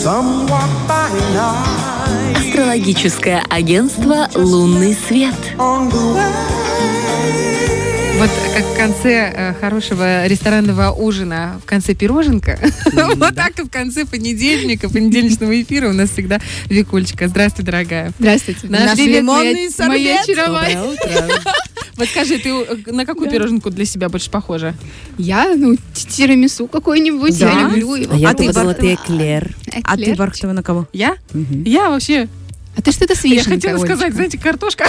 somewhat by night. Астрологическое агентство «Лунный свет». Вот как в конце э, хорошего ресторанного ужина, в конце пироженка, вот так и в конце понедельника, понедельничного эфира у нас всегда Викулечка. Здравствуй, дорогая. Здравствуйте. Наш лимонный моя- сорбет. моя. Вот скажи, ты э, на какую пироженку для себя больше похожа? Я, ну, тирамису какой-нибудь, Да? я люблю его. А я А ты бар- ты эклер. А ты, Эклер. Бархтова, на кого? Я? Мгм. Я вообще... А ты что-то с Я вишенкой, хотела Олечка. сказать, знаете, картошка.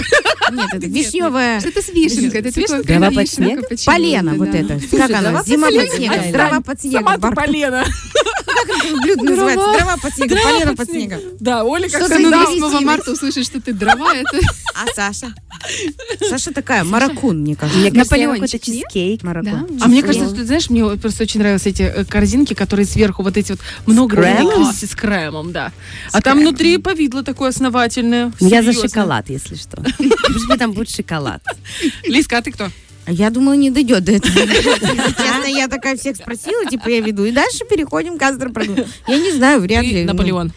Нет, это вишневая. Что-то с вишенкой. Это такое Дрова под вишенка снег? Полено вот да. это. Как оно? Зима под снегом. Дрова под снегом. Сама ты Бархтова. Полена. Блюдо называется. Дрова под снегом. Полено под снегом. Да, Оля как ну, 8 марта услышишь, что ты дрова, это А Саша? Саша такая, маракун, мне кажется. Мне кажется, какой-то чизкейк. да. Маракон. А мне кажется, ты знаешь, мне просто очень нравились эти э, корзинки, которые сверху вот эти вот много с кремом, да. А там внутри повидло такое основательное. Я за шоколад, если что. Пусть бы там будет шоколад. Лизка, а ты кто? Я думала, не дойдет до этого. Честно, я такая всех спросила, типа я веду. И дальше переходим к астропрогнозу. Я не знаю, вряд ли. Ну, Наполеон.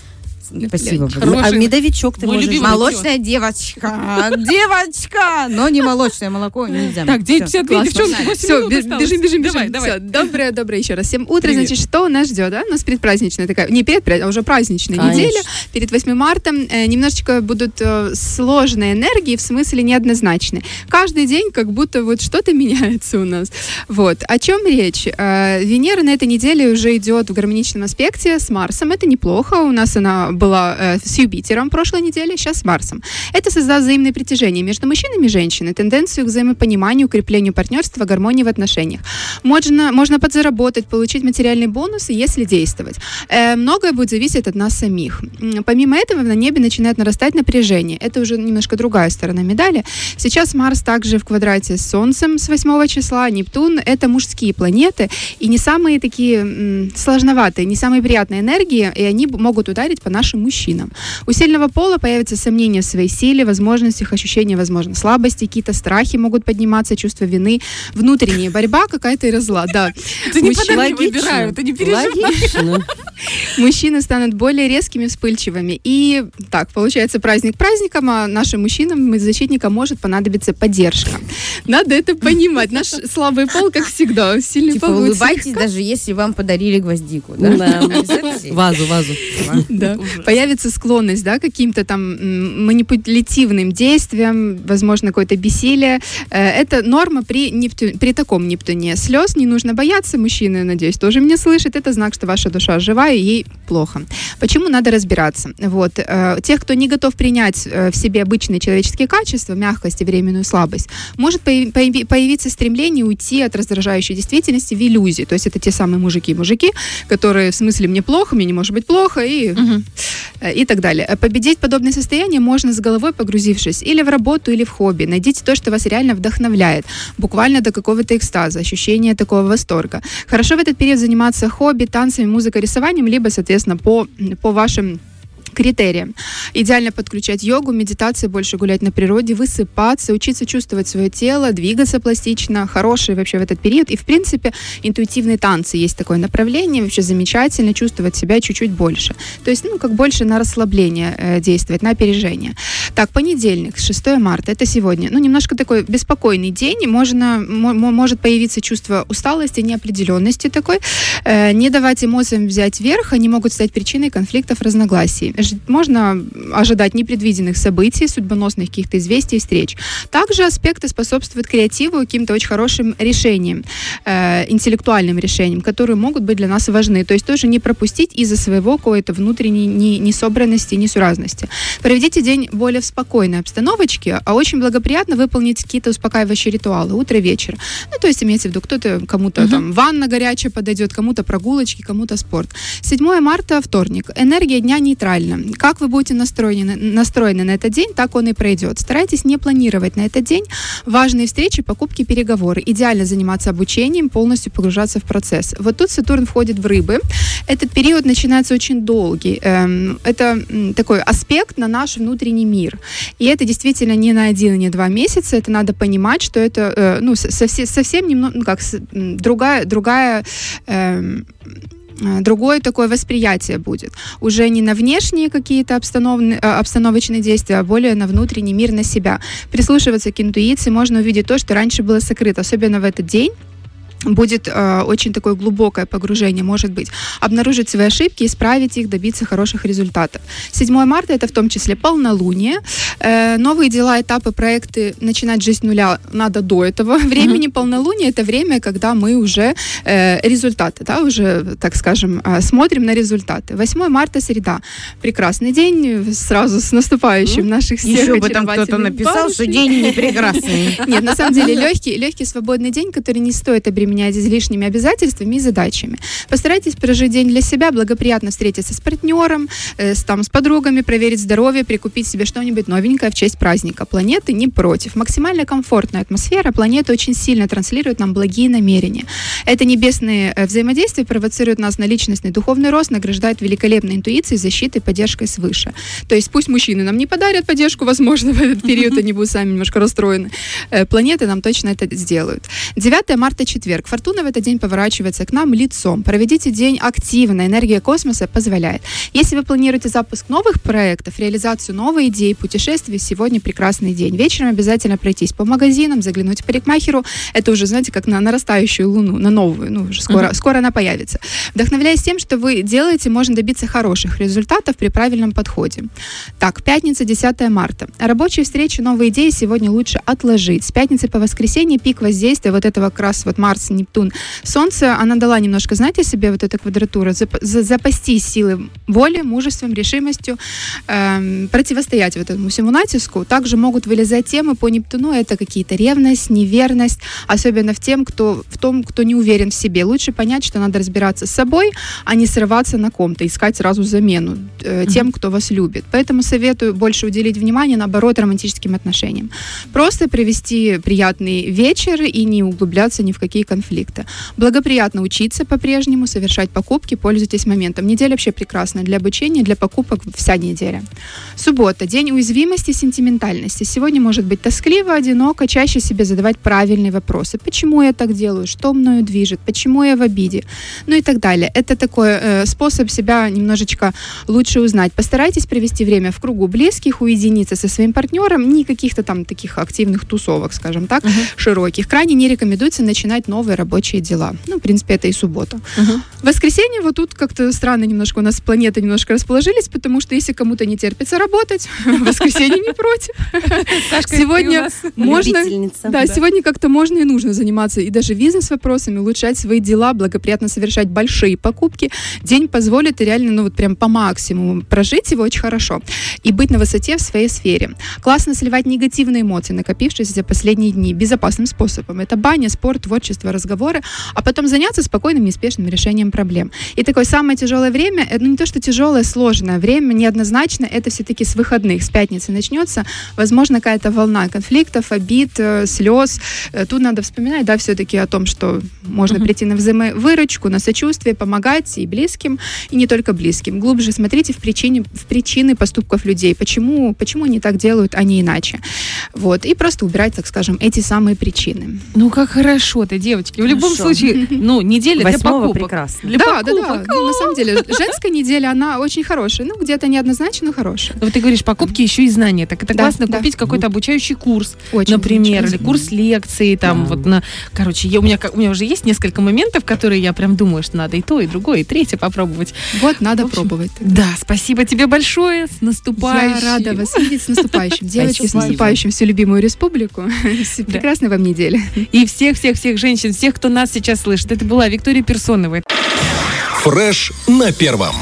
Спасибо. Хороший. А медовичок ты Мой можешь... Молочная девочка. Девочка! Но не молочное молоко нельзя. Так, 9.52, Классно. девчонки, 8 Все, бежим, бежим, Давай, бежим. давай. Доброе, доброе еще раз. Всем утро, значит, что нас ждет, да? У нас предпраздничная такая, не предпраз, а уже праздничная неделя. Перед 8 марта э, немножечко будут э, сложные энергии, в смысле неоднозначные. Каждый день как будто вот что-то меняется у нас. Вот. О чем речь? Э, Венера на этой неделе уже идет в гармоничном аспекте с Марсом. Это неплохо. У нас она была э, с Юпитером прошлой неделе, сейчас с Марсом. Это создаст взаимное притяжение между мужчинами и женщиной, тенденцию к взаимопониманию, укреплению партнерства, гармонии в отношениях. Можно, можно подзаработать, получить материальные бонусы, если действовать. Э, многое будет зависеть от нас самих. Помимо этого, на небе начинает нарастать напряжение. Это уже немножко другая сторона медали. Сейчас Марс также в квадрате с Солнцем с 8 числа. Нептун — это мужские планеты, и не самые такие м, сложноватые, не самые приятные энергии, и они могут ударить по нашим мужчинам. У сильного пола появятся сомнения в своей силе, возможностях, ощущения, возможно, слабости, какие-то страхи могут подниматься, чувство вины, внутренняя борьба какая-то и разлад. Да. Ты не подарки выбираю, ты не переживай. Мужчины станут более резкими, вспыльчивыми. И так, получается, праздник праздником, а нашим мужчинам, защитникам может понадобиться поддержка. Надо это понимать. Наш слабый пол, как всегда, сильный Типа пол улыбайтесь, даже если вам подарили гвоздику. Да? Да. Вазу, вазу. Да. Появится склонность, да, каким-то там манипулятивным действиям, возможно, какое-то бессилие. Э, Это норма при, Непту- при таком Нептуне. Слез не нужно бояться, мужчины, надеюсь, тоже меня слышат. Это знак, что ваша душа жива и ей плохо. Почему надо разбираться? Вот. э, Тех, кто не готов принять э, в себе обычные человеческие качества, мягкость и временную слабость, может появи- появи- появиться стремление уйти от раздражающей действительности в иллюзии. То есть это те самые мужики-мужики, которые в смысле мне плохо, мне не может быть плохо, и Мгм. Э, и так далее. Э, Победить подобное состояние можно с головой погрузившись или в работу, или в хобби. Найдите то, что вас реально вдохновляет, буквально до какого-то экстаза, ощущения такого восторга. Хорошо в этот период заниматься хобби, танцами, музыкой, рисованием, либо, соответственно, по, по вашим критериям. Идеально подключать йогу, медитации, больше гулять на природе, высыпаться, учиться чувствовать свое тело, двигаться пластично, хорошие вообще в этот период. И, в принципе, интуитивные танцы есть такое направление, вообще замечательно чувствовать себя чуть-чуть больше. То есть, ну, как больше на расслабление э, действовать, на опережение. Так, понедельник, 6 марта, это сегодня. Ну, немножко такой беспокойный день, можно, мо- мо- может появиться чувство усталости, неопределенности такой. Э, не давать эмоциям взять верх, они могут стать причиной конфликтов, разногласий. Можно ожидать непредвиденных событий, судьбоносных каких-то известий, встреч. Также аспекты способствуют креативу, и каким-то очень хорошим решениям, э, интеллектуальным решениям, которые могут быть для нас важны. То есть тоже не пропустить из-за своего какой-то внутренней не- несобранности, несуразности. Проведите день более в спокойной обстановочке, а очень благоприятно выполнить какие-то успокаивающие ритуалы утро, вечер. Ну, то есть имеется в виду, кто-то, кому-то там ванна горячая подойдет, кому-то прогулочки, кому-то спорт. 7 марта, вторник. Энергия дня нейтральна. Как вы будете настроены, настроены на этот день, так он и пройдет. Старайтесь не планировать на этот день важные встречи, покупки, переговоры. Идеально заниматься обучением, полностью погружаться в процесс. Вот тут Сатурн входит в рыбы. Этот период начинается очень долгий. Эм, Это такой аспект на наш внутренний мир. И это действительно не на один не два месяца. Это надо понимать, что это э, ну, со- совсем, совсем немного, ну, как, другая, другая эм, другое такое восприятие будет. Уже не на внешние какие-то обстанов- э, обстановочные действия, а более на внутренний мир, на себя. Прислушиваться к интуиции, можно увидеть то, что раньше было сокрыто, особенно в этот день будет э, очень такое глубокое погружение, может быть, обнаружить свои ошибки, исправить их, добиться хороших результатов. 7 марта это в том числе полнолуние, э, новые дела, этапы, проекты, начинать жизнь с нуля надо до этого времени. Полнолуние это время, когда мы уже э, результаты, да, уже, так скажем, э, смотрим на результаты. 8 марта среда, прекрасный день, сразу с наступающим наших всех Еще бы там кто-то написал, что день не прекрасный. Нет, на самом деле легкий, легкий свободный день, который не стоит обременять излишними обязательствами и задачами. Постарайтесь прожить день для себя, благоприятно встретиться с партнером, э, с, там, с подругами, проверить здоровье, прикупить себе что-нибудь новенькое в честь праздника. Планеты не против. Максимально комфортная атмосфера. Планета очень сильно транслирует нам благие намерения. Это небесные э, взаимодействия провоцируют нас на личностный духовный рост, награждает великолепной интуицией, защитой, поддержкой свыше. То есть пусть мужчины нам не подарят поддержку, возможно, в этот период они будут сами немножко расстроены. Э, Планеты нам точно это сделают. 9 марта, четверг. Фортуна в этот день поворачивается к нам лицом. Проведите день активно. Энергия космоса позволяет. Если вы планируете запуск новых проектов, реализацию новой идеи, путешествий, сегодня прекрасный день. Вечером обязательно пройтись по магазинам, заглянуть к парикмахеру. Это уже, знаете, как на нарастающую луну, на новую. Ну, уже скоро, скоро она появится. Вдохновляясь тем, что вы делаете, можно добиться хороших результатов при правильном подходе. Так, пятница, 10 марта. Рабочие встречи, новые идеи сегодня лучше отложить. С пятницы по воскресенье пик воздействия вот этого как раз вот Марс, Нептун, Солнце, она дала немножко, знаете, себе вот эта квадратура, зап- за- запастись силой воли, мужеством, решимостью, эм, противостоять вот этому всему натиску. Также могут вылезать темы по Нептуну, это какие-то ревность, неверность, особенно в, тем, кто, в том, кто не уверен в себе. Лучше понять, что надо разбираться с собой, а не срываться на ком-то, искать сразу замену э, тем, кто вас любит. Поэтому советую больше уделить внимание, наоборот, романтическим отношениям. Просто провести приятный вечер и не углубляться ни в какие конфликты. Благоприятно учиться по-прежнему, совершать покупки, пользуйтесь моментом. Неделя вообще прекрасная для обучения, для покупок вся неделя. Суббота. День уязвимости сентиментальности. Сегодня может быть тоскливо, одиноко, чаще себе задавать правильные вопросы. Почему я так делаю? Что мною движет? Почему я в обиде? Ну и так далее. Это такой э, способ себя немножечко лучше узнать. Постарайтесь провести время в кругу близких, уединиться со своим партнером, не каких-то там таких активных тусовок, скажем так, широких. Крайне не рекомендуется начинать новые рабочие дела. Ну, в принципе, это и суббота. В воскресенье вот тут как-то странно немножко у нас планеты немножко расположились, потому что если кому-то не терпится работать, воскресенье не против. Сегодня можно... Да, сегодня как-то можно и нужно заниматься и даже бизнес-вопросами, улучшать свои дела, благоприятно совершать большие покупки. День позволит реально, ну вот прям по максимуму прожить его очень хорошо и быть на высоте в своей сфере. Классно сливать негативные эмоции, накопившиеся за последние дни, безопасным способом. Это баня, спорт, творчество, разговоры, а потом заняться спокойным, неспешным решением проблем. И такое самое тяжелое время, это ну, не то, что тяжелое, сложное время, неоднозначно, это все-таки с выходных, с пятницы начнется, возможно, какая-то волна конфликтов, обид, э, слез. Э, Тут надо вспоминать, да, все-таки о том, что можно прийти на взаимовыручку, на сочувствие, помогать и близким, и не только близким. Глубже смотрите в, причине, в причины поступков людей, почему, почему они так делают, а не иначе. Вот. И просто убирать, так скажем, эти самые причины. Ну, как хорошо-то, девочки. В любом Хорошо. случае, ну, неделя для покупок. прекрасно. Для да, да, покупок. да. Ну, на самом деле, женская неделя, она очень хорошая. Ну, где-то неоднозначно, но хорошая. Ну, Вот ты говоришь, покупки еще и знания. Так это Да, классно да. купить какой-то обучающий курс, Очень. например, или курс лекции, там, вот на... Короче, я, у, меня, у меня уже есть несколько моментов, которые я прям думаю, что надо и то, и другое, и третье попробовать. Вот, надо общем, пробовать. Да, спасибо тебе большое. С наступающим. Я рада вас видеть с наступающим. Девочки, с наступающим всю любимую республику. Прекрасной вам недели. И всех-всех-всех женщин, всех, кто нас сейчас слышит. Это была Виктория Персонова. Фреш на первом.